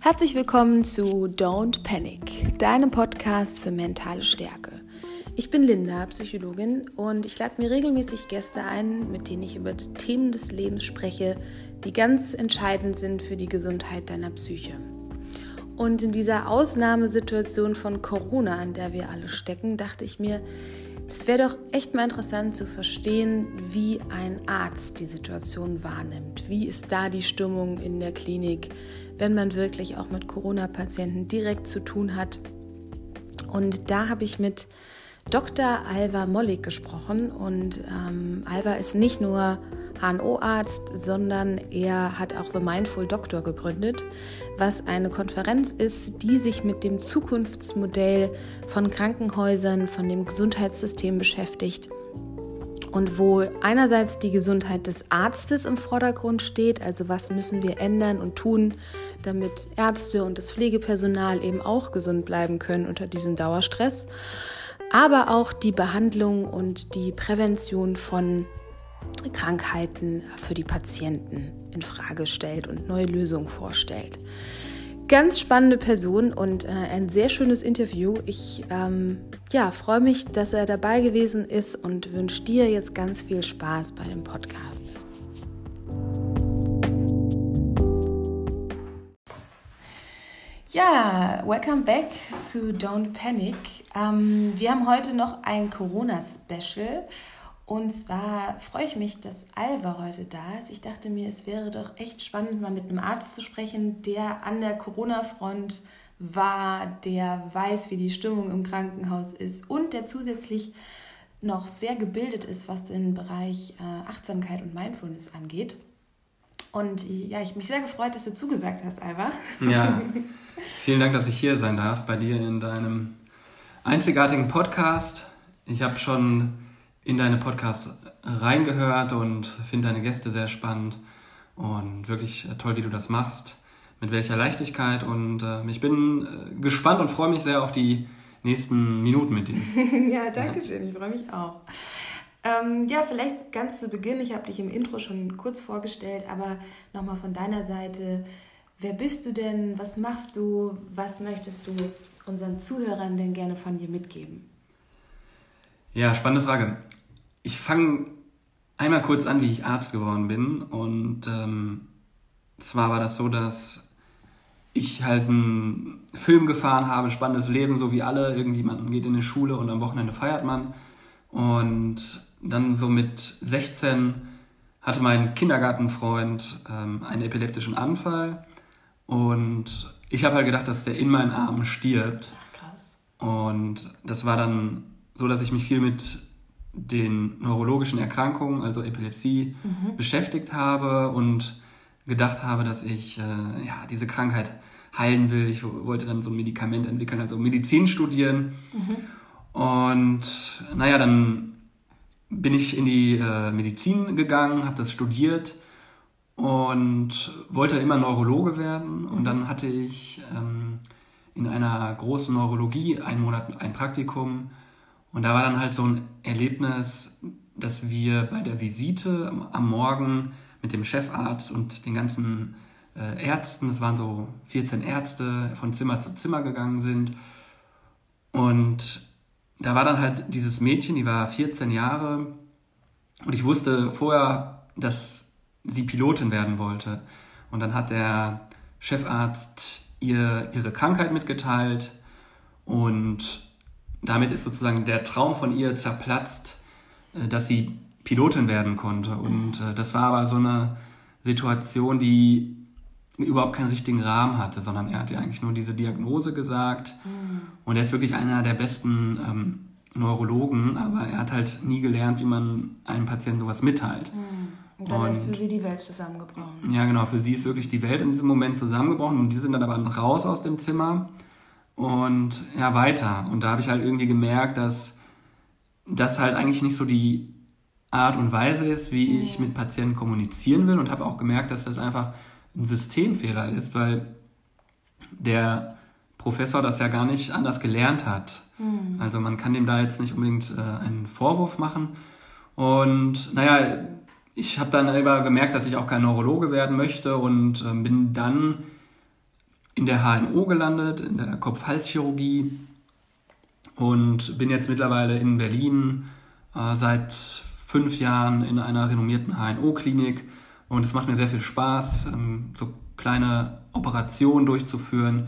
Herzlich willkommen zu Don't Panic, deinem Podcast für mentale Stärke. Ich bin Linda, Psychologin, und ich lade mir regelmäßig Gäste ein, mit denen ich über Themen des Lebens spreche, die ganz entscheidend sind für die Gesundheit deiner Psyche. Und in dieser Ausnahmesituation von Corona, an der wir alle stecken, dachte ich mir, es wäre doch echt mal interessant zu verstehen, wie ein Arzt die Situation wahrnimmt. Wie ist da die Stimmung in der Klinik, wenn man wirklich auch mit Corona-Patienten direkt zu tun hat? Und da habe ich mit Dr. Alva Mollig gesprochen. Und ähm, Alva ist nicht nur HNO-Arzt, sondern er hat auch The Mindful Doctor gegründet, was eine Konferenz ist, die sich mit dem Zukunftsmodell von Krankenhäusern, von dem Gesundheitssystem beschäftigt und wo einerseits die Gesundheit des Arztes im Vordergrund steht, also was müssen wir ändern und tun, damit Ärzte und das Pflegepersonal eben auch gesund bleiben können unter diesem Dauerstress, aber auch die Behandlung und die Prävention von Krankheiten für die Patienten in Frage stellt und neue Lösungen vorstellt. Ganz spannende Person und äh, ein sehr schönes Interview. Ich ähm, ja, freue mich, dass er dabei gewesen ist und wünsche dir jetzt ganz viel Spaß bei dem Podcast. Ja, welcome back zu Don't Panic. Ähm, wir haben heute noch ein Corona-Special und zwar freue ich mich, dass Alva heute da ist. Ich dachte mir, es wäre doch echt spannend, mal mit einem Arzt zu sprechen, der an der Corona-Front war, der weiß, wie die Stimmung im Krankenhaus ist und der zusätzlich noch sehr gebildet ist, was den Bereich äh, Achtsamkeit und Mindfulness angeht. Und ja, ich mich sehr gefreut, dass du zugesagt hast, Alva. Ja, vielen Dank, dass ich hier sein darf bei dir in deinem einzigartigen Podcast. Ich habe schon in deine Podcasts reingehört und finde deine Gäste sehr spannend und wirklich toll, wie du das machst, mit welcher Leichtigkeit und äh, ich bin äh, gespannt und freue mich sehr auf die nächsten Minuten mit dir. ja, danke schön, ich freue mich auch. Ähm, ja, vielleicht ganz zu Beginn, ich habe dich im Intro schon kurz vorgestellt, aber nochmal von deiner Seite, wer bist du denn, was machst du, was möchtest du unseren Zuhörern denn gerne von dir mitgeben? Ja, spannende Frage. Ich fange einmal kurz an, wie ich Arzt geworden bin. Und ähm, zwar war das so, dass ich halt einen Film gefahren habe, spannendes Leben, so wie alle. Irgendwie, man geht in die Schule und am Wochenende feiert man. Und dann so mit 16 hatte mein Kindergartenfreund ähm, einen epileptischen Anfall. Und ich habe halt gedacht, dass der in meinen Armen stirbt. Krass. Und das war dann so, dass ich mich viel mit den neurologischen Erkrankungen, also Epilepsie, mhm. beschäftigt habe und gedacht habe, dass ich äh, ja, diese Krankheit heilen will. Ich wollte dann so ein Medikament entwickeln, also Medizin studieren. Mhm. Und naja, dann bin ich in die äh, Medizin gegangen, habe das studiert und wollte immer Neurologe werden. Und dann hatte ich ähm, in einer großen Neurologie einen Monat ein Praktikum und da war dann halt so ein Erlebnis, dass wir bei der Visite am Morgen mit dem Chefarzt und den ganzen äh, Ärzten, es waren so 14 Ärzte, von Zimmer zu Zimmer gegangen sind. Und da war dann halt dieses Mädchen, die war 14 Jahre. Und ich wusste vorher, dass sie Pilotin werden wollte. Und dann hat der Chefarzt ihr ihre Krankheit mitgeteilt und damit ist sozusagen der Traum von ihr zerplatzt, äh, dass sie Pilotin werden konnte. Und äh, das war aber so eine Situation, die überhaupt keinen richtigen Rahmen hatte, sondern er hat ihr eigentlich nur diese Diagnose gesagt. Mhm. Und er ist wirklich einer der besten ähm, Neurologen, aber er hat halt nie gelernt, wie man einem Patienten sowas mitteilt. Mhm. Und dann und, ist für sie die Welt zusammengebrochen. Ja, genau, für sie ist wirklich die Welt in diesem Moment zusammengebrochen und die sind dann aber raus aus dem Zimmer und ja, weiter. Und da habe ich halt irgendwie gemerkt, dass das halt eigentlich nicht so die Art und Weise ist, wie ich mit Patienten kommunizieren will und habe auch gemerkt, dass das einfach ein Systemfehler ist, weil der Professor das ja gar nicht anders gelernt hat. Mhm. Also man kann dem da jetzt nicht unbedingt äh, einen Vorwurf machen. Und naja, ich habe dann aber gemerkt, dass ich auch kein Neurologe werden möchte und äh, bin dann in der HNO gelandet, in der Kopf-Hals-Chirurgie und bin jetzt mittlerweile in Berlin äh, seit fünf Jahren in einer renommierten HNO-Klinik und es macht mir sehr viel Spaß, ähm, so kleine Operationen durchzuführen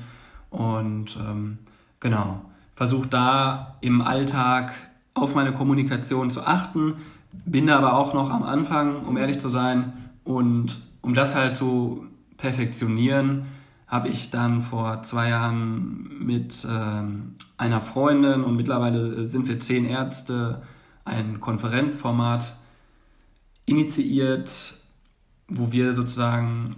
und ähm, genau, versuche da im Alltag auf meine Kommunikation zu achten, bin da aber auch noch am Anfang, um ehrlich zu sein, und um das halt zu perfektionieren, habe ich dann vor zwei Jahren mit ähm, einer Freundin und mittlerweile sind wir zehn Ärzte ein Konferenzformat initiiert, wo wir sozusagen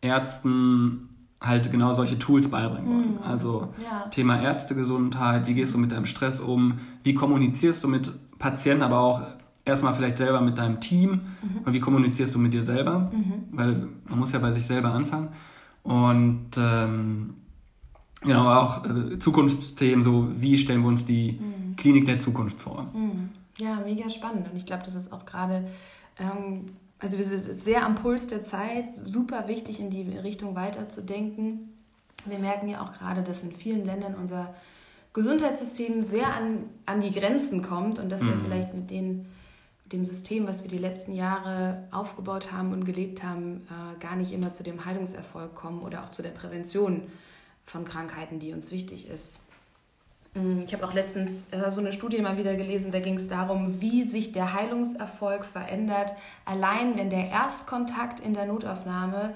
Ärzten halt genau solche Tools beibringen wollen. Mhm. Also ja. Thema Ärztegesundheit, wie gehst du mit deinem Stress um, wie kommunizierst du mit Patienten, aber auch erstmal vielleicht selber mit deinem Team mhm. und wie kommunizierst du mit dir selber, mhm. weil man muss ja bei sich selber anfangen. Und ähm, genau auch äh, Zukunftsthemen, so wie stellen wir uns die mhm. Klinik der Zukunft vor. Mhm. Ja, mega spannend. Und ich glaube, das ist auch gerade, ähm, also wir sind sehr am Puls der Zeit, super wichtig in die Richtung weiterzudenken. Wir merken ja auch gerade, dass in vielen Ländern unser Gesundheitssystem sehr an, an die Grenzen kommt und dass wir mhm. vielleicht mit den dem System, was wir die letzten Jahre aufgebaut haben und gelebt haben, äh, gar nicht immer zu dem Heilungserfolg kommen oder auch zu der Prävention von Krankheiten, die uns wichtig ist. Mm, ich habe auch letztens äh, so eine Studie mal wieder gelesen, da ging es darum, wie sich der Heilungserfolg verändert, allein wenn der Erstkontakt in der Notaufnahme,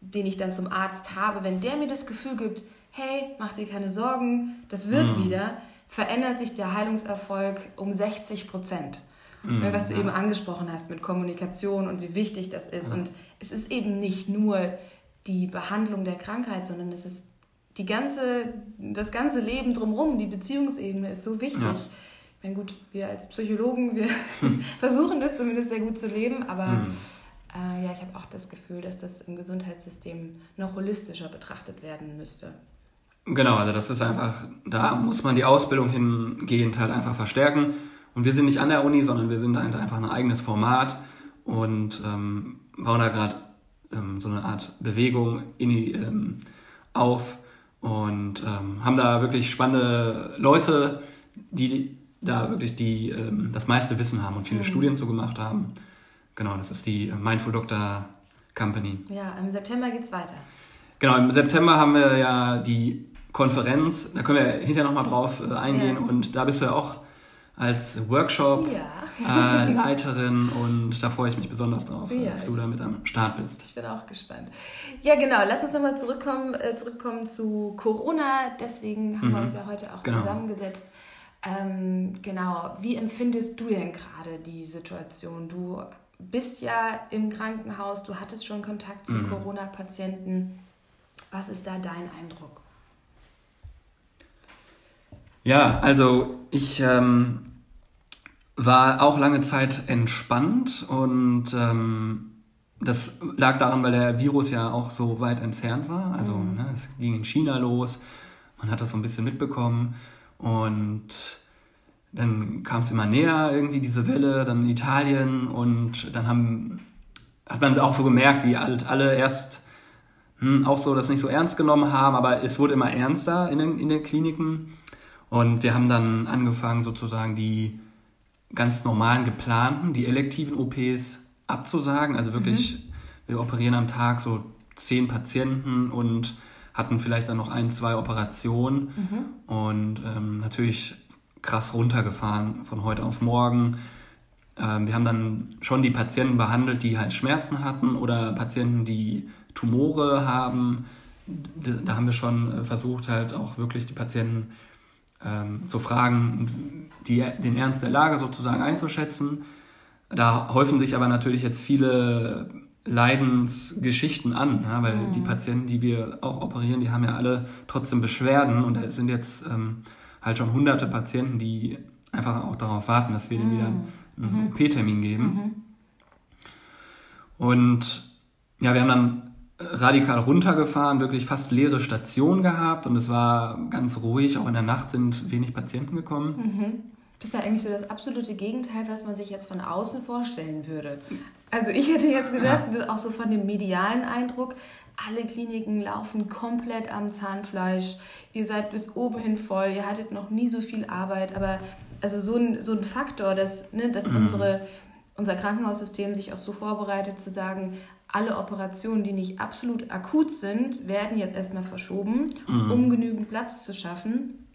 den ich dann zum Arzt habe, wenn der mir das Gefühl gibt, hey, mach dir keine Sorgen, das wird mhm. wieder, verändert sich der Heilungserfolg um 60 Prozent. Mhm, was du ja. eben angesprochen hast mit Kommunikation und wie wichtig das ist. Ja. Und es ist eben nicht nur die Behandlung der Krankheit, sondern es ist die ganze, das ganze Leben drumherum, die Beziehungsebene ist so wichtig. Ja. Ich meine, gut, wir als Psychologen, wir versuchen das zumindest sehr gut zu leben, aber mhm. äh, ja, ich habe auch das Gefühl, dass das im Gesundheitssystem noch holistischer betrachtet werden müsste. Genau, also das ist einfach, da muss man die Ausbildung hingehend halt einfach verstärken. Und wir sind nicht an der Uni, sondern wir sind halt einfach ein eigenes Format und ähm, bauen da gerade ähm, so eine Art Bewegung in die, ähm, auf und ähm, haben da wirklich spannende Leute, die da wirklich die, ähm, das meiste Wissen haben und viele mhm. Studien zu gemacht haben. Genau, das ist die Mindful Doctor Company. Ja, im September geht es weiter. Genau, im September haben wir ja die Konferenz, da können wir hinterher nochmal drauf äh, eingehen ja. und da bist du ja auch als Workshop-Leiterin ja. äh, und da freue ich mich besonders drauf, ja. dass du da mit am Start bist. Ich bin auch gespannt. Ja, genau. Lass uns nochmal zurückkommen, äh, zurückkommen zu Corona. Deswegen haben mhm. wir uns ja heute auch genau. zusammengesetzt. Ähm, genau. Wie empfindest du denn gerade die Situation? Du bist ja im Krankenhaus, du hattest schon Kontakt zu mhm. Corona-Patienten. Was ist da dein Eindruck? Ja, also ich ähm, war auch lange Zeit entspannt und ähm, das lag daran, weil der Virus ja auch so weit entfernt war. Also mhm. ne, es ging in China los, man hat das so ein bisschen mitbekommen und dann kam es immer näher irgendwie diese Welle, dann Italien und dann haben, hat man auch so gemerkt, wie alle erst hm, auch so das nicht so ernst genommen haben, aber es wurde immer ernster in den, in den Kliniken. Und wir haben dann angefangen, sozusagen die ganz normalen geplanten, die elektiven OPs abzusagen. Also wirklich, mhm. wir operieren am Tag so zehn Patienten und hatten vielleicht dann noch ein, zwei Operationen mhm. und ähm, natürlich krass runtergefahren von heute auf morgen. Ähm, wir haben dann schon die Patienten behandelt, die halt Schmerzen hatten oder Patienten, die Tumore haben. Da, da haben wir schon äh, versucht, halt auch wirklich die Patienten ähm, zu fragen, die, den Ernst der Lage sozusagen einzuschätzen. Da häufen sich aber natürlich jetzt viele Leidensgeschichten an, ja, weil mhm. die Patienten, die wir auch operieren, die haben ja alle trotzdem Beschwerden und es sind jetzt ähm, halt schon hunderte Patienten, die einfach auch darauf warten, dass wir mhm. denen wieder einen, einen mhm. OP-Termin geben. Mhm. Und ja, wir haben dann radikal runtergefahren, wirklich fast leere Station gehabt und es war ganz ruhig. Auch in der Nacht sind wenig Patienten gekommen. Mhm. Das ist ja eigentlich so das absolute Gegenteil, was man sich jetzt von außen vorstellen würde. Also ich hätte jetzt gedacht, ja. auch so von dem medialen Eindruck, alle Kliniken laufen komplett am Zahnfleisch, ihr seid bis oben hin voll, ihr hattet noch nie so viel Arbeit, aber also so ein, so ein Faktor, dass, ne, dass mhm. unsere, unser Krankenhaussystem sich auch so vorbereitet zu sagen, alle Operationen, die nicht absolut akut sind, werden jetzt erstmal verschoben, mhm. um genügend Platz zu schaffen.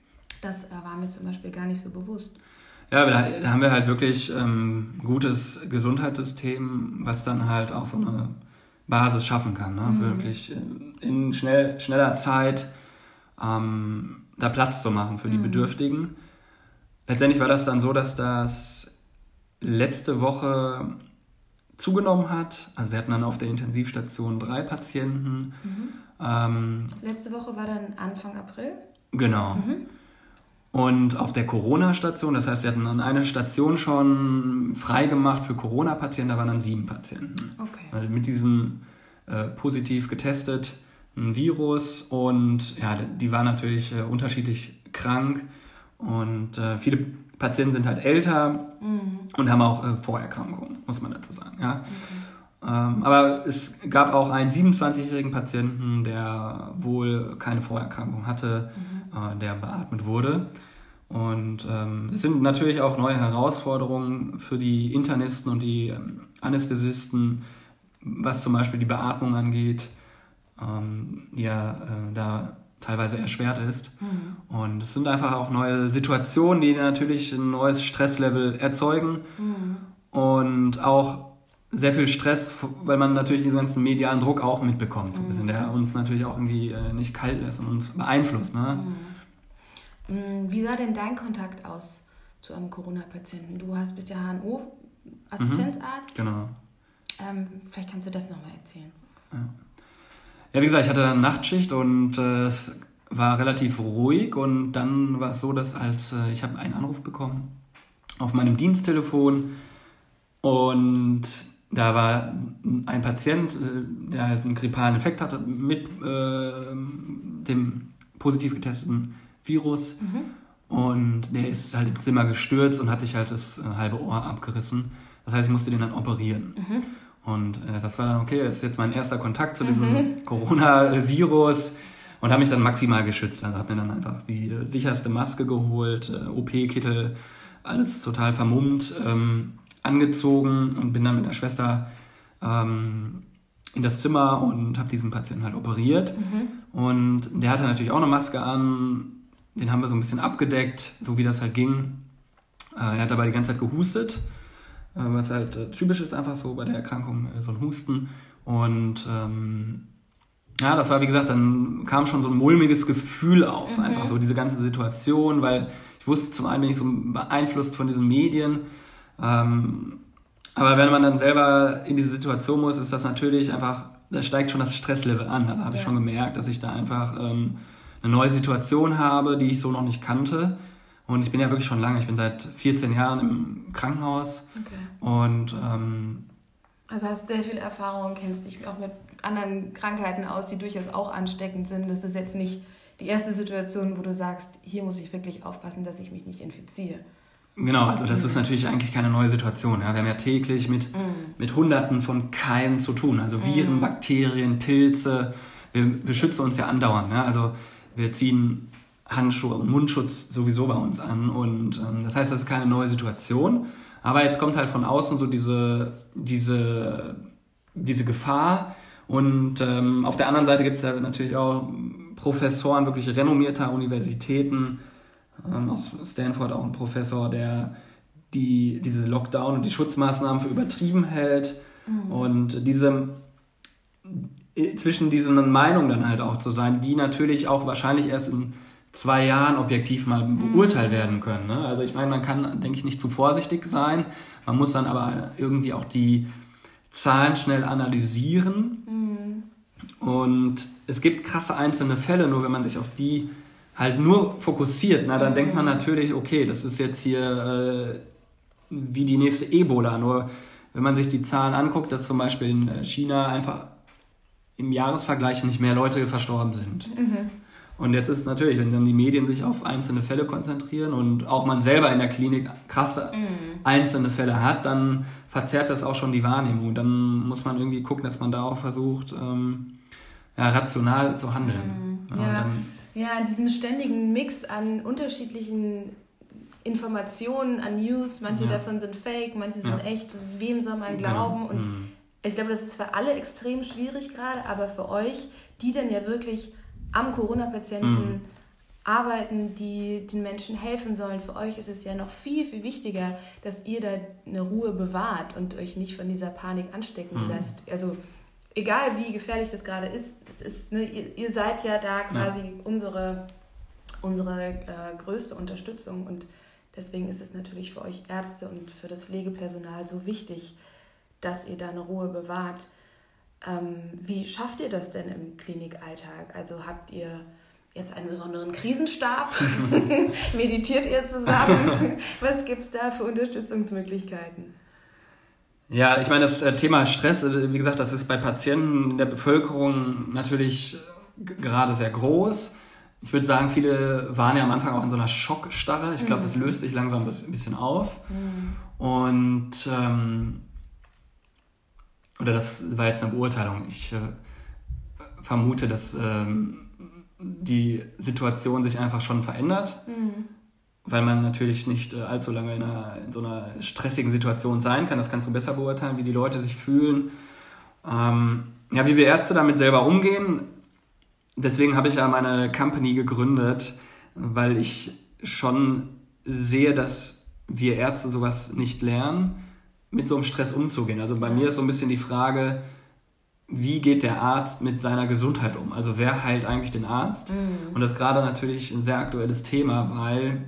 Das äh, war mir zum Beispiel gar nicht so bewusst. Ja, da, haben wir halt wirklich ähm, gutes Gesundheitssystem, was dann halt auch so eine Basis schaffen kann. Ne? Mhm. Wirklich in schnell, schneller Zeit ähm, da Platz zu machen für die mhm. Bedürftigen. Letztendlich war das dann so, dass das letzte Woche zugenommen hat. Also wir hatten dann auf der Intensivstation drei Patienten. Mhm. Ähm, Letzte Woche war dann Anfang April? Genau. Mhm. Und auf der Corona-Station, das heißt, wir hatten dann eine Station schon freigemacht für Corona-Patienten, da waren dann sieben Patienten. Okay. Also mit diesem äh, positiv getesteten Virus und ja, die waren natürlich äh, unterschiedlich krank und äh, viele Patienten sind halt älter mhm. und haben auch äh, Vorerkrankungen, muss man dazu sagen. Ja? Okay. Ähm, aber es gab auch einen 27-jährigen Patienten, der wohl keine Vorerkrankung hatte, mhm. äh, der beatmet wurde. Und ähm, es sind natürlich auch neue Herausforderungen für die Internisten und die ähm, Anästhesisten, was zum Beispiel die Beatmung angeht, ähm, die ja äh, da teilweise erschwert ist. Mhm. Und es sind einfach auch neue Situationen, die natürlich ein neues Stresslevel erzeugen mhm. und auch sehr viel Stress, weil man natürlich diesen ganzen medialen Druck auch mitbekommt, mhm. bisschen, der uns natürlich auch irgendwie äh, nicht kalt lässt und uns beeinflusst. Ne? Mhm. Wie sah denn dein Kontakt aus zu einem Corona-Patienten? Du hast, bist ja HNO-Assistenzarzt. Mhm. Genau. Ähm, vielleicht kannst du das nochmal erzählen. Ja. Ja, wie gesagt, ich hatte dann Nachtschicht und äh, es war relativ ruhig und dann war es so, dass halt, äh, ich habe einen Anruf bekommen auf meinem Diensttelefon und da war ein Patient, äh, der halt einen grippalen Infekt hatte mit äh, dem positiv getesteten Virus mhm. und der ist halt im Zimmer gestürzt und hat sich halt das äh, halbe Ohr abgerissen. Das heißt, ich musste den dann operieren. Mhm. Und äh, das war dann, okay, das ist jetzt mein erster Kontakt zu diesem mhm. Coronavirus und habe mich dann maximal geschützt. Also habe mir dann einfach die äh, sicherste Maske geholt, äh, OP-Kittel, alles total vermummt, ähm, angezogen und bin dann mit der Schwester ähm, in das Zimmer und habe diesen Patienten halt operiert. Mhm. Und der hatte natürlich auch eine Maske an, den haben wir so ein bisschen abgedeckt, so wie das halt ging. Äh, er hat aber die ganze Zeit gehustet was halt äh, typisch ist, einfach so bei der Erkrankung, äh, so ein Husten. Und ähm, ja, das war wie gesagt, dann kam schon so ein mulmiges Gefühl auf, mhm. einfach so diese ganze Situation, weil ich wusste zum einen bin ich so beeinflusst von diesen Medien. Ähm, aber wenn man dann selber in diese Situation muss, ist das natürlich einfach, da steigt schon das Stresslevel an. Da habe ja. ich schon gemerkt, dass ich da einfach ähm, eine neue Situation habe, die ich so noch nicht kannte. Und ich bin ja wirklich schon lange, ich bin seit 14 Jahren im Krankenhaus. Okay. Und ähm, also hast sehr viel Erfahrung, kennst dich auch mit anderen Krankheiten aus, die durchaus auch ansteckend sind. Das ist jetzt nicht die erste Situation, wo du sagst, hier muss ich wirklich aufpassen, dass ich mich nicht infiziere. Genau, also das ist natürlich eigentlich keine neue Situation. Ja. Wir haben ja täglich mit, mm. mit Hunderten von Keimen zu tun. Also Viren, mm. Bakterien, Pilze. Wir, wir schützen uns ja andauernd. Ja. Also wir ziehen Handschuhe und Mundschutz sowieso bei uns an. Und ähm, das heißt, das ist keine neue Situation. Aber jetzt kommt halt von außen so diese, diese, diese Gefahr. Und ähm, auf der anderen Seite gibt es ja natürlich auch Professoren wirklich renommierter Universitäten. Ähm, aus Stanford auch ein Professor, der die, diese Lockdown und die Schutzmaßnahmen für übertrieben hält. Mhm. Und diese zwischen diesen Meinungen dann halt auch zu sein, die natürlich auch wahrscheinlich erst in zwei Jahren objektiv mal mhm. beurteilt werden können. Ne? Also ich meine, man kann, denke ich, nicht zu vorsichtig sein. Man muss dann aber irgendwie auch die Zahlen schnell analysieren. Mhm. Und es gibt krasse einzelne Fälle, nur wenn man sich auf die halt nur fokussiert, na, dann mhm. denkt man natürlich, okay, das ist jetzt hier äh, wie die nächste Ebola. Nur wenn man sich die Zahlen anguckt, dass zum Beispiel in China einfach im Jahresvergleich nicht mehr Leute verstorben sind. Mhm. Und jetzt ist es natürlich, wenn dann die Medien sich auf einzelne Fälle konzentrieren und auch man selber in der Klinik krasse mhm. einzelne Fälle hat, dann verzerrt das auch schon die Wahrnehmung. Dann muss man irgendwie gucken, dass man da auch versucht, ähm, ja, rational zu handeln. Mhm. Ja, ja, ja, diesen ständigen Mix an unterschiedlichen Informationen, an News, manche ja. davon sind fake, manche sind echt, wem soll man genau. glauben? Genau. Und mhm. ich glaube, das ist für alle extrem schwierig gerade, aber für euch, die dann ja wirklich am Corona-Patienten mhm. arbeiten, die den Menschen helfen sollen. Für euch ist es ja noch viel, viel wichtiger, dass ihr da eine Ruhe bewahrt und euch nicht von dieser Panik anstecken mhm. lasst. Also egal wie gefährlich das gerade ist, das ist ne, ihr, ihr, seid ja da quasi ja. unsere, unsere äh, größte Unterstützung und deswegen ist es natürlich für euch Ärzte und für das Pflegepersonal so wichtig, dass ihr da eine Ruhe bewahrt. Ähm, wie schafft ihr das denn im Klinikalltag? Also habt ihr jetzt einen besonderen Krisenstab? Meditiert ihr zusammen? Was gibt es da für Unterstützungsmöglichkeiten? Ja, ich meine, das äh, Thema Stress, äh, wie gesagt, das ist bei Patienten in der Bevölkerung natürlich gerade sehr groß. Ich würde sagen, viele waren ja am Anfang auch in so einer Schockstarre. Ich glaube, das mhm. löst sich langsam ein bisschen auf. Mhm. Und ähm, oder das war jetzt eine Beurteilung. Ich äh, vermute, dass ähm, die Situation sich einfach schon verändert, mhm. weil man natürlich nicht äh, allzu lange in, einer, in, so einer stressigen Situation sein kann. Das kannst du besser beurteilen, wie die Leute sich fühlen. Ähm, ja, wie wir Ärzte damit selber umgehen. Deswegen habe ich ja meine Company gegründet, weil ich schon sehe, dass wir Ärzte sowas nicht lernen mit so einem Stress umzugehen. Also bei mir ist so ein bisschen die Frage, wie geht der Arzt mit seiner Gesundheit um? Also wer heilt eigentlich den Arzt? Mhm. Und das ist gerade natürlich ein sehr aktuelles Thema, weil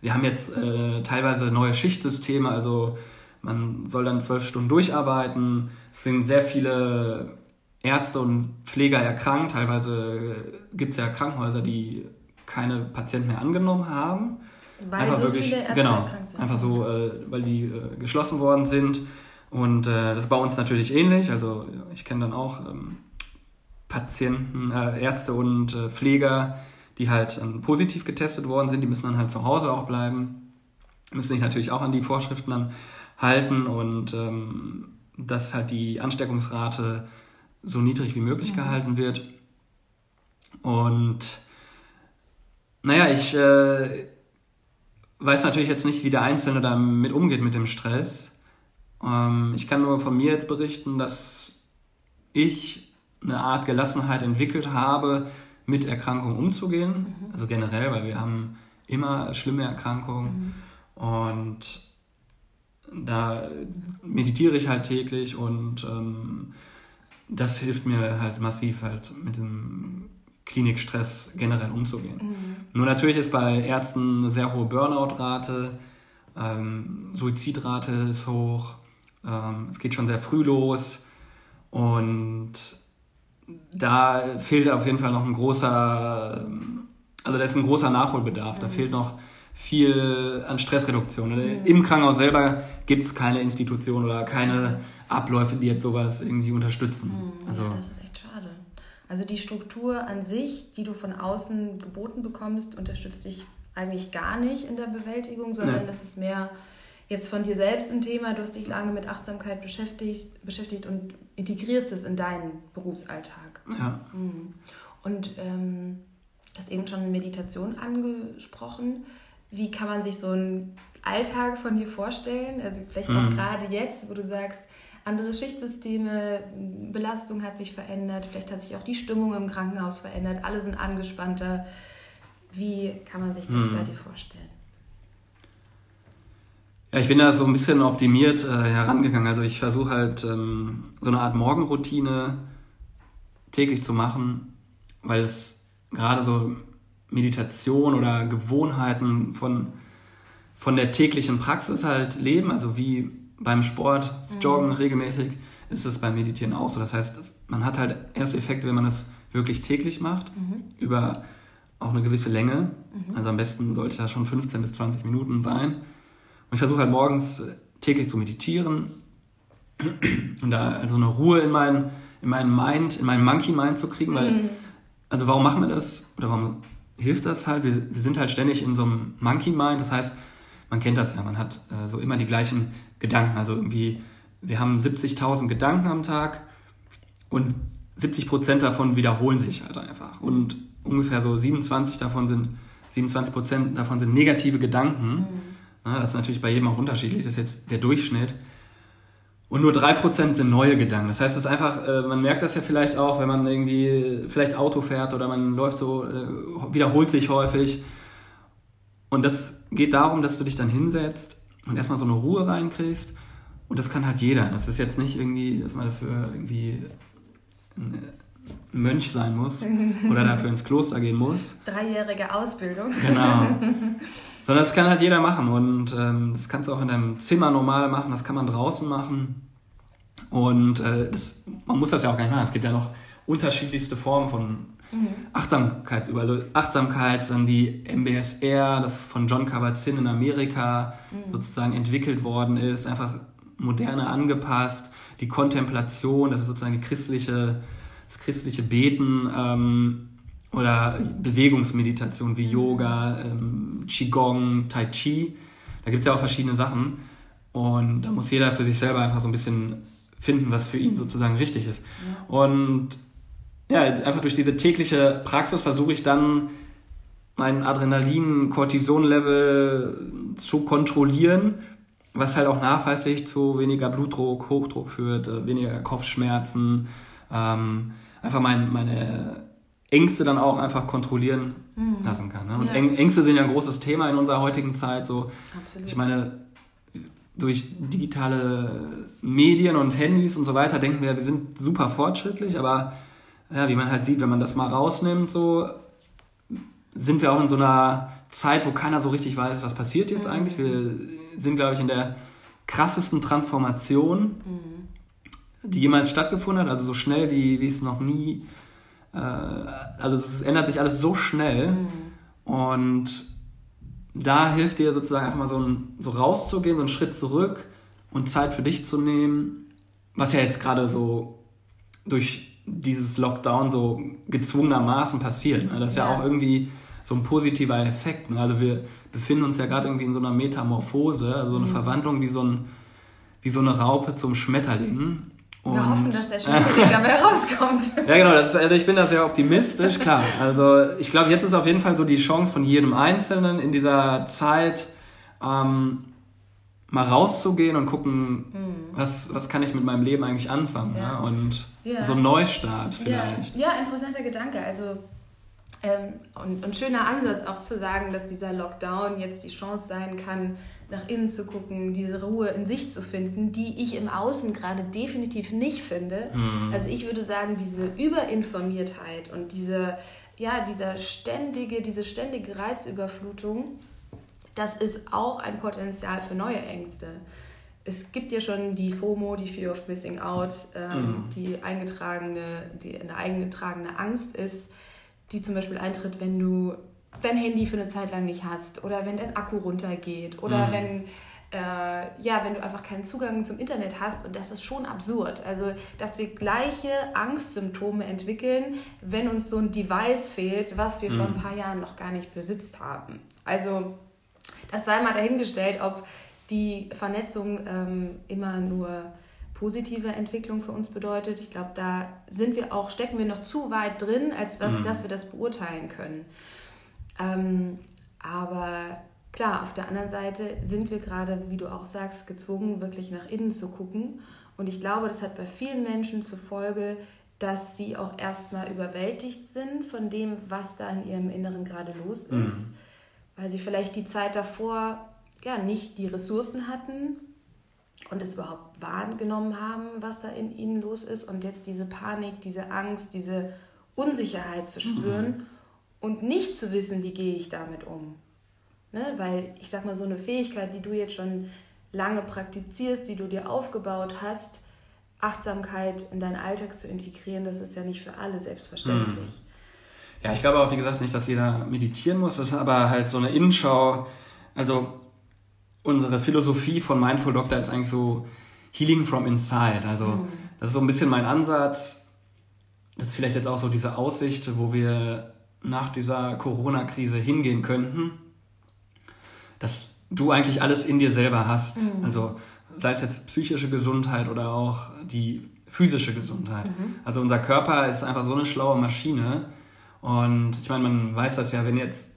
wir haben jetzt äh, teilweise neue Schichtsysteme, also man soll dann zwölf Stunden durcharbeiten. Es sind sehr viele Ärzte und Pfleger erkrankt. Teilweise gibt es ja Krankenhäuser, die keine Patienten mehr angenommen haben. Weil einfach so wirklich, genau, einfach so, äh, weil die äh, geschlossen worden sind. Und äh, das ist bei uns natürlich ähnlich. Also ich kenne dann auch ähm, Patienten, äh, Ärzte und äh, Pfleger, die halt ähm, positiv getestet worden sind. Die müssen dann halt zu Hause auch bleiben, müssen sich natürlich auch an die Vorschriften dann halten und ähm, dass halt die Ansteckungsrate so niedrig wie möglich mhm. gehalten wird. Und naja, ich äh, weiß natürlich jetzt nicht, wie der Einzelne damit umgeht mit dem Stress. Ähm, ich kann nur von mir jetzt berichten, dass ich eine Art Gelassenheit entwickelt habe, mit Erkrankungen umzugehen. Mhm. Also generell, weil wir haben immer schlimme Erkrankungen. Mhm. Und da meditiere ich halt täglich und ähm, das hilft mir halt massiv halt mit dem Klinikstress generell umzugehen. Mhm. Nur natürlich ist bei Ärzten eine sehr hohe Burnout-Rate, ähm, Suizidrate ist hoch, ähm, es geht schon sehr früh los und da fehlt auf jeden Fall noch ein großer, also da ist ein großer Nachholbedarf, mhm. da fehlt noch viel an Stressreduktion. Mhm. Im Krankenhaus selber gibt es keine Institution oder keine Abläufe, die jetzt sowas irgendwie unterstützen. Mhm. Also, ja, also die Struktur an sich, die du von außen geboten bekommst, unterstützt dich eigentlich gar nicht in der Bewältigung, sondern nee. das ist mehr jetzt von dir selbst ein Thema. Du hast dich lange mit Achtsamkeit beschäftigt, beschäftigt und integrierst es in deinen Berufsalltag. Ja. Mhm. Und ähm, du hast eben schon Meditation angesprochen. Wie kann man sich so einen Alltag von dir vorstellen? Also vielleicht auch mhm. gerade jetzt, wo du sagst, andere Schichtsysteme, Belastung hat sich verändert, vielleicht hat sich auch die Stimmung im Krankenhaus verändert, alle sind angespannter. Wie kann man sich das hm. bei dir vorstellen? Ja, ich bin da so ein bisschen optimiert äh, herangegangen. Also ich versuche halt ähm, so eine Art Morgenroutine täglich zu machen, weil es gerade so Meditation oder Gewohnheiten von, von der täglichen Praxis halt leben, also wie beim Sport, das Joggen mhm. regelmäßig, ist es beim Meditieren auch so. Das heißt, man hat halt erste Effekte, wenn man es wirklich täglich macht, mhm. über auch eine gewisse Länge. Mhm. Also am besten sollte das schon 15 bis 20 Minuten sein. Und ich versuche halt morgens äh, täglich zu meditieren und da also eine Ruhe in meinen in meinen Mind, in meinen Monkey Mind zu kriegen, weil mhm. also warum machen wir das? Oder warum hilft das halt? Wir, wir sind halt ständig in so einem Monkey Mind. Das heißt, man kennt das ja, man hat äh, so immer die gleichen Gedanken. Also irgendwie, wir haben 70.000 Gedanken am Tag und 70 Prozent davon wiederholen sich halt einfach. Und ungefähr so 27 davon sind, 27 Prozent davon sind negative Gedanken. Mhm. Ja, das ist natürlich bei jedem auch unterschiedlich. Das ist jetzt der Durchschnitt. Und nur 3% sind neue Gedanken. Das heißt, es ist einfach, äh, man merkt das ja vielleicht auch, wenn man irgendwie vielleicht Auto fährt oder man läuft so, äh, wiederholt sich häufig. Und das geht darum, dass du dich dann hinsetzt und erstmal so eine Ruhe reinkriegst. Und das kann halt jeder. Das ist jetzt nicht irgendwie, dass man dafür irgendwie ein Mönch sein muss oder dafür ins Kloster gehen muss. Dreijährige Ausbildung. Genau. Sondern das kann halt jeder machen und ähm, das kannst du auch in deinem Zimmer normal machen, das kann man draußen machen. Und äh, das, man muss das ja auch gar nicht machen. Es gibt ja noch unterschiedlichste Formen von mhm. Achtsamkeitsüber. Also Achtsamkeit, dann die MBSR, das von John Kabat-Zinn in Amerika mhm. sozusagen entwickelt worden ist, einfach moderne angepasst. Die Kontemplation, das ist sozusagen die christliche, das christliche Beten. Ähm, oder Bewegungsmeditation wie Yoga, ähm, Qigong, Tai Chi. Da gibt es ja auch verschiedene Sachen. Und da muss jeder für sich selber einfach so ein bisschen finden, was für ihn sozusagen richtig ist. Ja. Und ja, einfach durch diese tägliche Praxis versuche ich dann mein Adrenalin-Cortison-Level zu kontrollieren, was halt auch nachweislich zu weniger Blutdruck, Hochdruck führt, äh, weniger Kopfschmerzen, ähm, einfach mein, meine Ängste dann auch einfach kontrollieren mhm. lassen kann. Ne? Und ja. Ängste sind ja ein großes Thema in unserer heutigen Zeit. So, Absolut. Ich meine, durch digitale Medien und Handys und so weiter denken wir, wir sind super fortschrittlich, aber ja, wie man halt sieht, wenn man das mal rausnimmt, so sind wir auch in so einer Zeit, wo keiner so richtig weiß, was passiert jetzt mhm. eigentlich. Wir sind, glaube ich, in der krassesten Transformation, mhm. die jemals stattgefunden hat, also so schnell, wie, wie es noch nie äh, also es ändert sich alles so schnell mhm. und da hilft dir sozusagen einfach mal so, ein, so rauszugehen, so einen Schritt zurück und Zeit für dich zu nehmen, was ja jetzt gerade so durch dieses Lockdown so gezwungenermaßen passiert. Ne? Das ist ja. ja auch irgendwie so ein positiver Effekt. Ne? Also wir befinden uns ja gerade irgendwie in so einer Metamorphose, also so eine mhm. Verwandlung wie so, ein, wie so eine Raupe zum Schmetterling. Und, Wir hoffen, dass der Schmetterling dabei rauskommt. Ja, genau. Das ist, also ich bin da sehr optimistisch, klar. Also ich glaube, jetzt ist auf jeden Fall so die Chance von jedem Einzelnen in dieser Zeit ähm, mal rauszugehen und gucken, mhm. was, was kann ich mit meinem Leben eigentlich anfangen. Ja. ja? Und ja. so ein Neustart vielleicht. Ja, ja interessanter Gedanke. Also ähm, und, und schöner Ansatz auch zu sagen, dass dieser Lockdown jetzt die Chance sein kann, nach innen zu gucken, diese Ruhe in sich zu finden, die ich im Außen gerade definitiv nicht finde. Mhm. Also ich würde sagen, diese Überinformiertheit und diese, ja, dieser ständige, diese ständige Reizüberflutung, das ist auch ein Potenzial für neue Ängste. Es gibt ja schon die FOMO, die Fear of Missing Out, ähm, mhm. die eingetragene, die eine eingetragene Angst ist, die zum Beispiel eintritt, wenn du dein Handy für eine Zeit lang nicht hast oder wenn dein Akku runtergeht oder mhm. wenn äh, ja, wenn du einfach keinen Zugang zum Internet hast und das ist schon absurd. Also, dass wir gleiche Angstsymptome entwickeln, wenn uns so ein Device fehlt, was wir mhm. vor ein paar Jahren noch gar nicht besitzt haben. Also, das sei mal dahingestellt, ob die Vernetzung ähm, immer nur positive Entwicklung für uns bedeutet. Ich glaube, da sind wir auch, stecken wir noch zu weit drin, als dass, mhm. dass wir das beurteilen können. Ähm, aber klar, auf der anderen Seite sind wir gerade, wie du auch sagst, gezwungen, wirklich nach innen zu gucken. Und ich glaube, das hat bei vielen Menschen zur Folge, dass sie auch erstmal überwältigt sind von dem, was da in ihrem Inneren gerade los mhm. ist. Mhm. Weil sie vielleicht die Zeit davor ja nicht die Ressourcen hatten und es überhaupt wahrgenommen haben, was da in ihnen los ist. Und jetzt diese Panik, diese Angst, diese Unsicherheit zu spüren. Mhm und nicht zu wissen, wie gehe ich damit um. Ne? Weil ich sag mal, so eine Fähigkeit, die du jetzt schon lange praktizierst, die du dir aufgebaut hast, Achtsamkeit in deinen Alltag zu integrieren, das ist ja nicht für alle selbstverständlich. Hm. Ja, ich glaube auch, wie gesagt, nicht, dass jeder meditieren muss. Das ist aber halt so eine Innenschau. Also unsere Philosophie von Mindful Doctor ist eigentlich so Healing from Inside. Also hm. das ist so ein bisschen mein Ansatz, das ist vielleicht jetzt auch so diese Aussicht, wo wir nach dieser Corona-Krise hingehen könnten, dass du eigentlich alles in dir selber hast. Mhm. Also sei es jetzt psychische Gesundheit oder auch die physische Gesundheit. Mhm. Also unser Körper ist einfach so eine schlaue Maschine. Und ich meine, man weiß das ja, wenn jetzt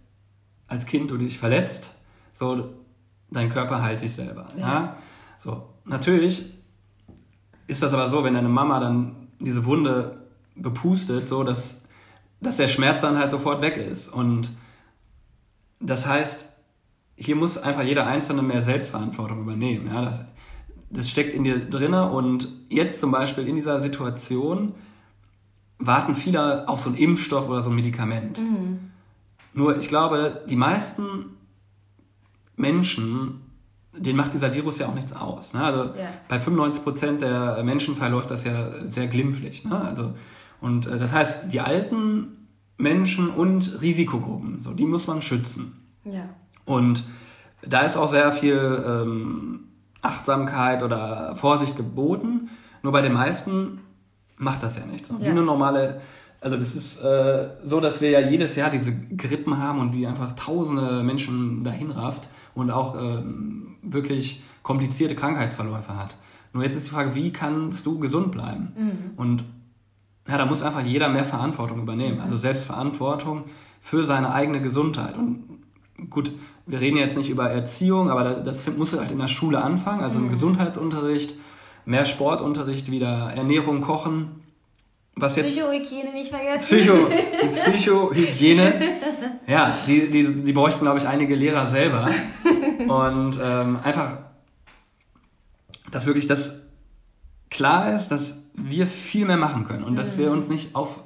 als Kind du dich verletzt, so dein Körper heilt sich selber. Ja. ja? So, natürlich ist das aber so, wenn deine Mama dann diese Wunde bepustet, so dass, dass der Schmerz dann halt sofort weg ist. Und das heißt, hier muss einfach jeder Einzelne mehr Selbstverantwortung übernehmen. Ja, das, das steckt in dir drinne und jetzt zum Beispiel in dieser Situation warten viele auf so einen Impfstoff oder so ein Medikament. Mhm. Nur ich glaube, die meisten Menschen, denen macht dieser Virus ja auch nichts aus. Ne? Also ja. bei 95 Prozent der Menschen verläuft das ja sehr glimpflich. Ne? Also, und äh, das heißt, die alten Menschen und Risikogruppen, so, die muss man schützen. Ja. Und da ist auch sehr viel ähm, Achtsamkeit oder Vorsicht geboten. Nur bei den meisten macht das ja nichts. Ja. Wie eine normale, also das ist äh, so, dass wir ja jedes Jahr diese Grippen haben und die einfach tausende Menschen dahin rafft und auch ähm, wirklich komplizierte Krankheitsverläufe hat. Nur jetzt ist die Frage, wie kannst du gesund bleiben? Mhm. Und ja, da muss einfach jeder mehr Verantwortung übernehmen. Also Selbstverantwortung für seine eigene Gesundheit. Und gut, wir reden jetzt nicht über Erziehung, aber das muss halt in der Schule anfangen, also im mhm. Gesundheitsunterricht, mehr Sportunterricht wieder, Ernährung, Kochen. Was jetzt, Psychohygiene nicht vergessen. Psycho, die Psychohygiene. ja, die, die, die bräuchten, glaube ich, einige Lehrer selber. Und ähm, einfach, dass wirklich das klar ist, dass wir viel mehr machen können und mhm. dass wir uns nicht auf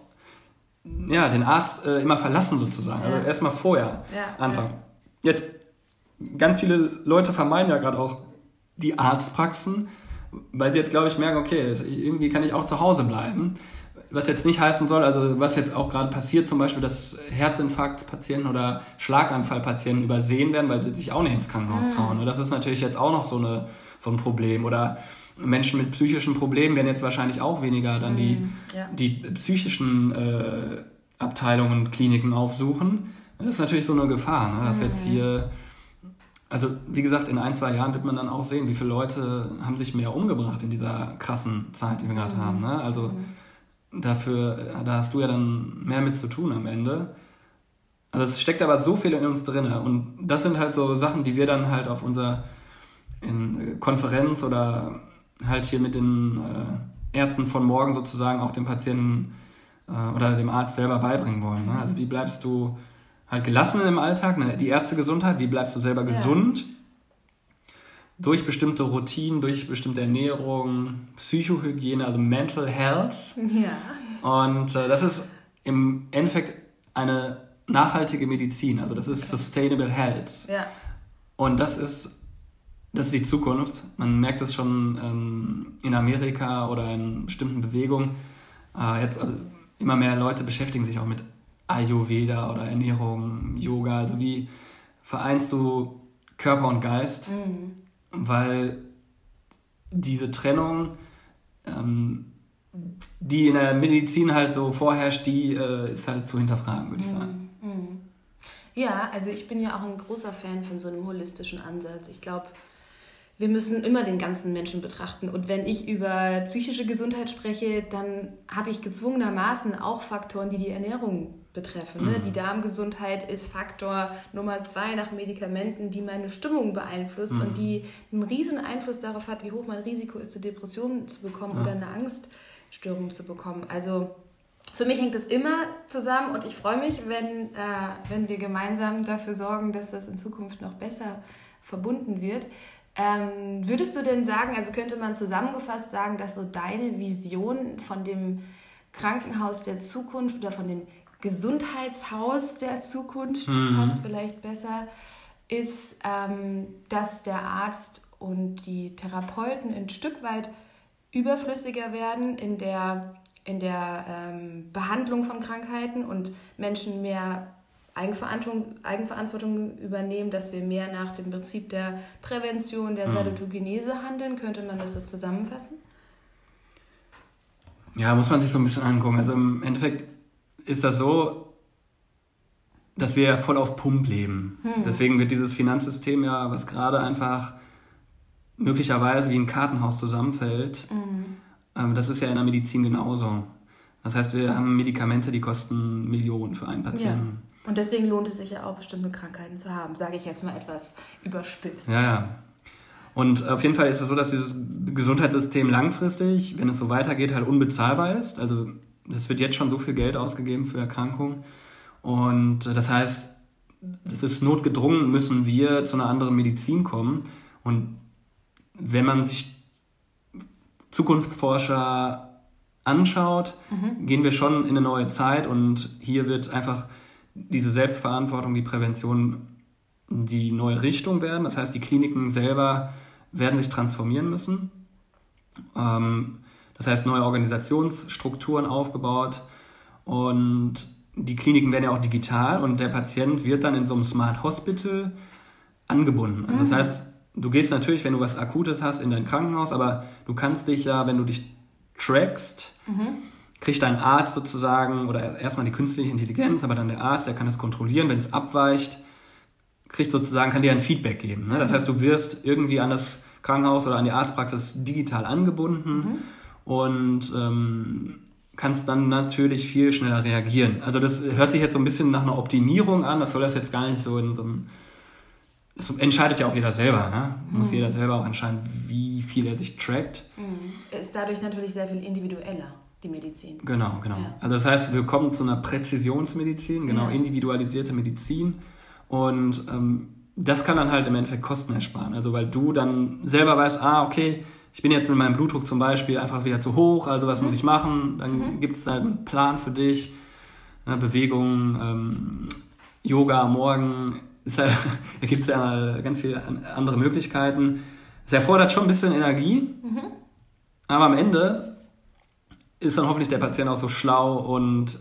ja, den Arzt äh, immer verlassen sozusagen. Also ja. Erstmal vorher ja, anfangen. Ja. Jetzt, ganz viele Leute vermeiden ja gerade auch die Arztpraxen, weil sie jetzt, glaube ich, merken, okay, irgendwie kann ich auch zu Hause bleiben. Was jetzt nicht heißen soll, also was jetzt auch gerade passiert, zum Beispiel, dass Herzinfarktpatienten oder Schlaganfallpatienten übersehen werden, weil sie sich auch nicht ins Krankenhaus mhm. trauen. Das ist natürlich jetzt auch noch so, eine, so ein Problem. Oder Menschen mit psychischen Problemen werden jetzt wahrscheinlich auch weniger dann die, mhm, ja. die psychischen äh, Abteilungen und Kliniken aufsuchen. Das ist natürlich so eine Gefahr, ne? dass mhm. jetzt hier, also wie gesagt, in ein, zwei Jahren wird man dann auch sehen, wie viele Leute haben sich mehr umgebracht in dieser krassen Zeit, die wir gerade mhm. haben. Ne? Also mhm. dafür, da hast du ja dann mehr mit zu tun am Ende. Also es steckt aber so viel in uns drin und das sind halt so Sachen, die wir dann halt auf unserer in Konferenz oder halt hier mit den äh, Ärzten von morgen sozusagen auch dem Patienten äh, oder dem Arzt selber beibringen wollen. Ne? Also wie bleibst du halt gelassen im Alltag, ne? die Ärztegesundheit, wie bleibst du selber gesund? Ja. Durch bestimmte Routinen, durch bestimmte Ernährung, Psychohygiene, also Mental Health. Ja. Und äh, das ist im Endeffekt eine nachhaltige Medizin, also das ist Sustainable Health. Ja. Und das ist das ist die Zukunft. Man merkt das schon ähm, in Amerika oder in bestimmten Bewegungen. Äh, jetzt also immer mehr Leute beschäftigen sich auch mit Ayurveda oder Ernährung, Yoga. Also wie vereinst du Körper und Geist? Mhm. Weil diese Trennung, ähm, die in der Medizin halt so vorherrscht, die äh, ist halt zu hinterfragen, würde ich mhm. sagen. Mhm. Ja, also ich bin ja auch ein großer Fan von so einem holistischen Ansatz. Ich glaube, wir müssen immer den ganzen Menschen betrachten. Und wenn ich über psychische Gesundheit spreche, dann habe ich gezwungenermaßen auch Faktoren, die die Ernährung betreffen. Ne? Mhm. Die Darmgesundheit ist Faktor Nummer zwei nach Medikamenten, die meine Stimmung beeinflusst mhm. und die einen riesen Einfluss darauf hat, wie hoch mein Risiko ist, eine Depression zu bekommen ja. oder eine Angststörung zu bekommen. Also für mich hängt das immer zusammen und ich freue mich, wenn, äh, wenn wir gemeinsam dafür sorgen, dass das in Zukunft noch besser verbunden wird. Ähm, würdest du denn sagen, also könnte man zusammengefasst sagen, dass so deine Vision von dem Krankenhaus der Zukunft oder von dem Gesundheitshaus der Zukunft, mhm. passt vielleicht besser, ist, ähm, dass der Arzt und die Therapeuten ein Stück weit überflüssiger werden in der, in der ähm, Behandlung von Krankheiten und Menschen mehr Eigenverantwortung, Eigenverantwortung übernehmen, dass wir mehr nach dem Prinzip der Prävention, der mhm. Salutogenese handeln. Könnte man das so zusammenfassen? Ja, muss man sich so ein bisschen angucken. Also im Endeffekt ist das so, dass wir voll auf Pump leben. Hm. Deswegen wird dieses Finanzsystem ja, was gerade einfach möglicherweise wie ein Kartenhaus zusammenfällt, mhm. ähm, das ist ja in der Medizin genauso. Das heißt, wir haben Medikamente, die kosten Millionen für einen Patienten. Ja. Und deswegen lohnt es sich ja auch, bestimmte Krankheiten zu haben, sage ich jetzt mal etwas überspitzt. Ja, ja. Und auf jeden Fall ist es so, dass dieses Gesundheitssystem langfristig, wenn es so weitergeht, halt unbezahlbar ist. Also es wird jetzt schon so viel Geld ausgegeben für Erkrankungen. Und das heißt, es ist notgedrungen, müssen wir zu einer anderen Medizin kommen. Und wenn man sich Zukunftsforscher anschaut, mhm. gehen wir schon in eine neue Zeit und hier wird einfach diese Selbstverantwortung, die Prävention die neue Richtung werden. Das heißt, die Kliniken selber werden sich transformieren müssen. Ähm, das heißt, neue Organisationsstrukturen aufgebaut und die Kliniken werden ja auch digital und der Patient wird dann in so einem Smart Hospital angebunden. Also das mhm. heißt, du gehst natürlich, wenn du was Akutes hast, in dein Krankenhaus, aber du kannst dich ja, wenn du dich trackst, mhm. Kriegt dein Arzt sozusagen, oder erstmal die künstliche Intelligenz, aber dann der Arzt, der kann es kontrollieren, wenn es abweicht, kriegt sozusagen, kann dir ein Feedback geben. Ne? Das mhm. heißt, du wirst irgendwie an das Krankenhaus oder an die Arztpraxis digital angebunden mhm. und ähm, kannst dann natürlich viel schneller reagieren. Also das hört sich jetzt so ein bisschen nach einer Optimierung an, das soll das jetzt gar nicht so in so einem das entscheidet ja auch jeder selber. Ne? Muss mhm. jeder selber auch entscheiden, wie viel er sich trackt. Mhm. Ist dadurch natürlich sehr viel individueller, die Medizin. Genau, genau. Ja. Also das heißt, wir kommen zu einer Präzisionsmedizin, genau, ja. individualisierte Medizin. Und ähm, das kann dann halt im Endeffekt Kosten ersparen. Also weil du dann selber weißt, ah, okay, ich bin jetzt mit meinem Blutdruck zum Beispiel einfach wieder zu hoch, also was mhm. muss ich machen? Dann mhm. gibt es halt einen Plan für dich, ne, Bewegung, ähm, Yoga Morgen, halt, da gibt es ja ganz viele andere Möglichkeiten. Es erfordert schon ein bisschen Energie, mhm. aber am Ende ist dann hoffentlich der Patient auch so schlau und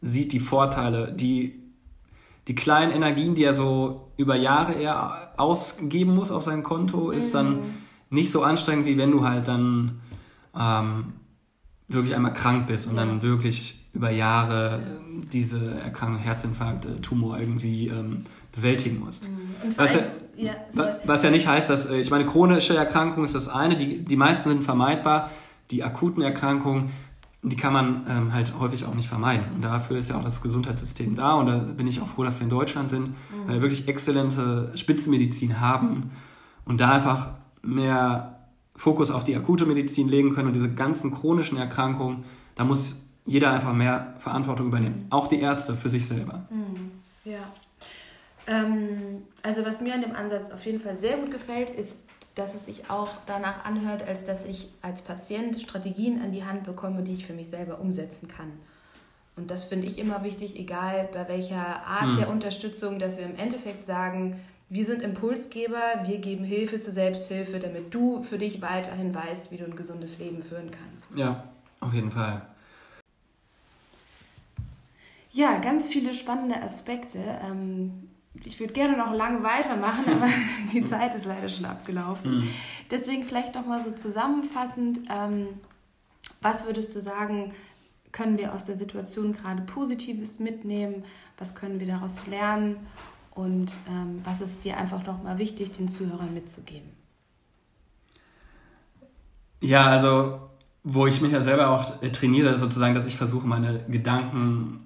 sieht die Vorteile, die, die kleinen Energien, die er so über Jahre eher ausgeben muss auf sein Konto, ist mhm. dann nicht so anstrengend, wie wenn du halt dann ähm, wirklich einmal krank bist und ja. dann wirklich über Jahre diese Erkrankung, Herzinfarkt, äh, Tumor irgendwie ähm, bewältigen musst. Mhm. Was, allem, ja, was, ja, nicht heißt, dass, äh, ich meine, chronische Erkrankung ist das eine, die, die meisten sind vermeidbar. Die akuten Erkrankungen, die kann man ähm, halt häufig auch nicht vermeiden. Und dafür ist ja auch das Gesundheitssystem da. Und da bin ich auch froh, dass wir in Deutschland sind, mhm. weil wir wirklich exzellente Spitzenmedizin haben und da einfach mehr Fokus auf die akute Medizin legen können und diese ganzen chronischen Erkrankungen, da muss jeder einfach mehr Verantwortung übernehmen. Auch die Ärzte für sich selber. Mhm. Ja. Ähm, also was mir an dem Ansatz auf jeden Fall sehr gut gefällt, ist, dass es sich auch danach anhört, als dass ich als Patient Strategien an die Hand bekomme, die ich für mich selber umsetzen kann. Und das finde ich immer wichtig, egal bei welcher Art hm. der Unterstützung, dass wir im Endeffekt sagen, wir sind Impulsgeber, wir geben Hilfe zur Selbsthilfe, damit du für dich weiterhin weißt, wie du ein gesundes Leben führen kannst. Ja, auf jeden Fall. Ja, ganz viele spannende Aspekte. Ähm, ich würde gerne noch lange weitermachen, aber die Zeit ist leider schon abgelaufen. Mhm. Deswegen vielleicht noch mal so zusammenfassend, ähm, was würdest du sagen, können wir aus der Situation gerade Positives mitnehmen? Was können wir daraus lernen? Und ähm, was ist dir einfach noch mal wichtig, den Zuhörern mitzugeben? Ja, also wo ich mich ja selber auch trainiere, sozusagen, dass ich versuche, meine Gedanken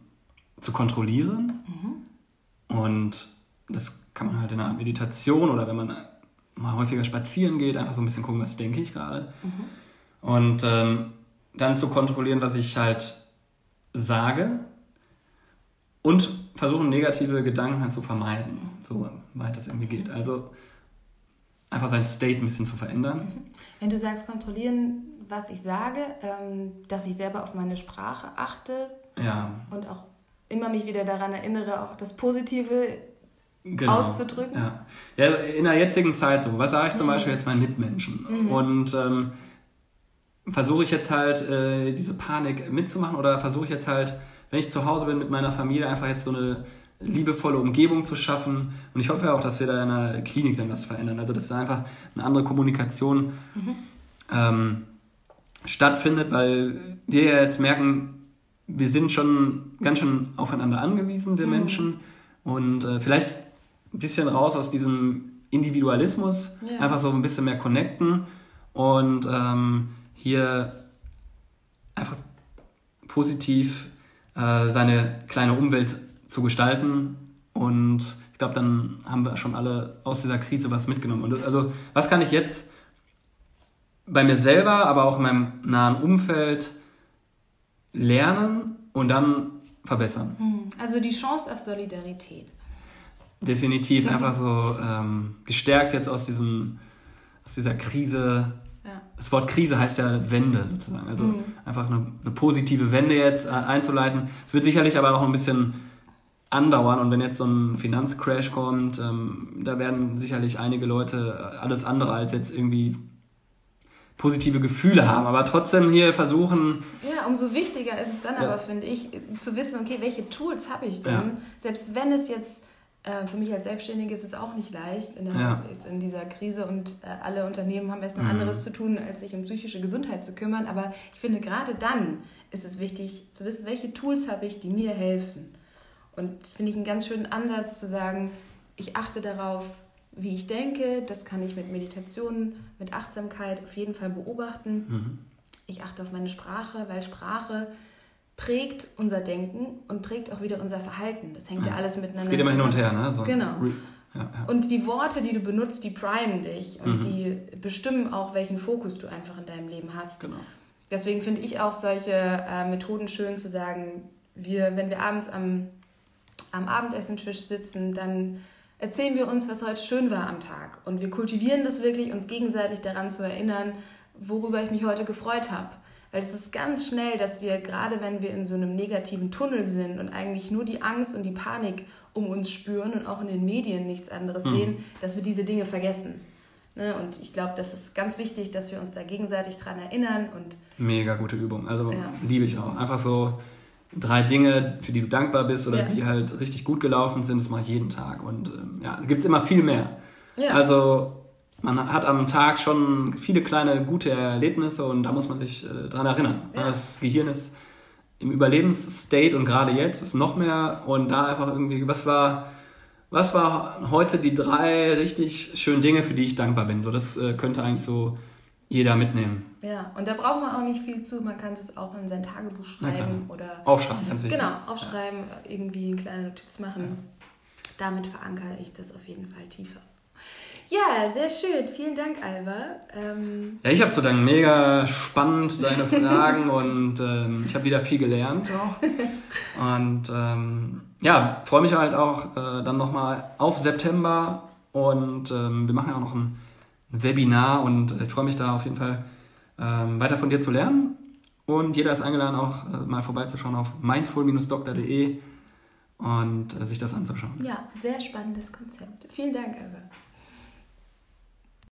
zu kontrollieren mhm. und das kann man halt in einer Meditation oder wenn man mal häufiger spazieren geht, einfach so ein bisschen gucken, was denke ich gerade. Mhm. Und ähm, dann zu kontrollieren, was ich halt sage und versuchen, negative Gedanken halt zu vermeiden, so weit das irgendwie geht. Also einfach sein State ein bisschen zu verändern. Mhm. Wenn du sagst, kontrollieren, was ich sage, ähm, dass ich selber auf meine Sprache achte ja. und auch immer mich wieder daran erinnere, auch das Positive genau. auszudrücken. Ja. ja, in der jetzigen Zeit so. Was sage ich zum mhm. Beispiel jetzt meinen Mitmenschen? Mhm. Und ähm, versuche ich jetzt halt äh, diese Panik mitzumachen oder versuche ich jetzt halt, wenn ich zu Hause bin mit meiner Familie, einfach jetzt so eine liebevolle Umgebung zu schaffen. Und ich hoffe auch, dass wir da in der Klinik dann was verändern. Also, dass wir einfach eine andere Kommunikation mhm. ähm, stattfindet, weil wir ja jetzt merken, wir sind schon ganz schön aufeinander angewiesen, wir mhm. Menschen. Und äh, vielleicht ein bisschen raus aus diesem Individualismus, ja. einfach so ein bisschen mehr connecten und ähm, hier einfach positiv äh, seine kleine Umwelt zu gestalten. Und ich glaube, dann haben wir schon alle aus dieser Krise was mitgenommen. Und also, was kann ich jetzt bei mir selber, aber auch in meinem nahen Umfeld lernen und dann verbessern? Hm, also die Chance auf Solidarität. Definitiv mhm. einfach so ähm, gestärkt jetzt aus diesem aus dieser Krise das Wort Krise heißt ja Wende sozusagen. Also mhm. einfach eine, eine, positive Wende jetzt äh, einzuleiten. Es wird sicherlich aber auch ein bisschen andauern und wenn jetzt so ein Finanzcrash kommt, ähm, da werden sicherlich einige Leute äh, alles andere als jetzt irgendwie positive Gefühle haben, aber trotzdem hier versuchen. Ja, umso wichtiger ist es dann ja. aber, finde ich, zu wissen, okay, welche Tools habe ich denn, ja. selbst wenn es jetzt äh, für mich als Selbstständige ist es auch nicht leicht in, der, ja. jetzt in dieser Krise und äh, alle Unternehmen haben erstmal mhm. anderes zu tun, als sich um psychische Gesundheit zu kümmern. Aber ich finde, gerade dann ist es wichtig zu wissen, welche Tools habe ich, die mir helfen. Und finde ich einen ganz schönen Ansatz zu sagen, ich achte darauf, wie ich denke. Das kann ich mit Meditation, mit Achtsamkeit auf jeden Fall beobachten. Mhm. Ich achte auf meine Sprache, weil Sprache prägt unser Denken und prägt auch wieder unser Verhalten. Das hängt ja, ja alles miteinander zusammen. Es geht immer hin und her, ne? So genau. Ja, ja. Und die Worte, die du benutzt, die primen dich und mhm. die bestimmen auch, welchen Fokus du einfach in deinem Leben hast. Genau. Deswegen finde ich auch solche äh, Methoden schön zu sagen, wir, wenn wir abends am, am Abendessentisch sitzen, dann erzählen wir uns, was heute schön war am Tag. Und wir kultivieren das wirklich, uns gegenseitig daran zu erinnern, worüber ich mich heute gefreut habe. Weil es ist ganz schnell, dass wir, gerade wenn wir in so einem negativen Tunnel sind und eigentlich nur die Angst und die Panik um uns spüren und auch in den Medien nichts anderes mhm. sehen, dass wir diese Dinge vergessen. Ne? Und ich glaube, das ist ganz wichtig, dass wir uns da gegenseitig dran erinnern. Und Mega gute Übung. Also ja. liebe ich auch. Einfach so drei Dinge, für die du dankbar bist oder ja. die halt richtig gut gelaufen sind, das mache ich jeden Tag. Und ähm, ja, da gibt es immer viel mehr. Ja. Also man hat am Tag schon viele kleine gute Erlebnisse und da muss man sich äh, dran erinnern. Ja. Das Gehirn ist im Überlebensstate und gerade jetzt ist noch mehr und da einfach irgendwie, was war, was war heute die drei richtig schönen Dinge, für die ich dankbar bin? So, das äh, könnte eigentlich so jeder mitnehmen. Ja, und da braucht man auch nicht viel zu. Man kann es auch in sein Tagebuch schreiben oder. Aufschreiben, ganz wichtig. Genau, aufschreiben, ja. irgendwie eine kleine Notiz machen. Ja. Damit verankere ich das auf jeden Fall tiefer. Ja, sehr schön. Vielen Dank, Alba. Ähm ja, ich habe zu danken. Mega spannend, deine Fragen und ähm, ich habe wieder viel gelernt auch. Und ähm, ja, freue mich halt auch äh, dann nochmal auf September und ähm, wir machen ja auch noch ein Webinar und ich freue mich da auf jeden Fall ähm, weiter von dir zu lernen. Und jeder ist eingeladen, auch äh, mal vorbeizuschauen auf mindful-doktor.de und äh, sich das anzuschauen. Ja, sehr spannendes Konzept. Vielen Dank, Alba.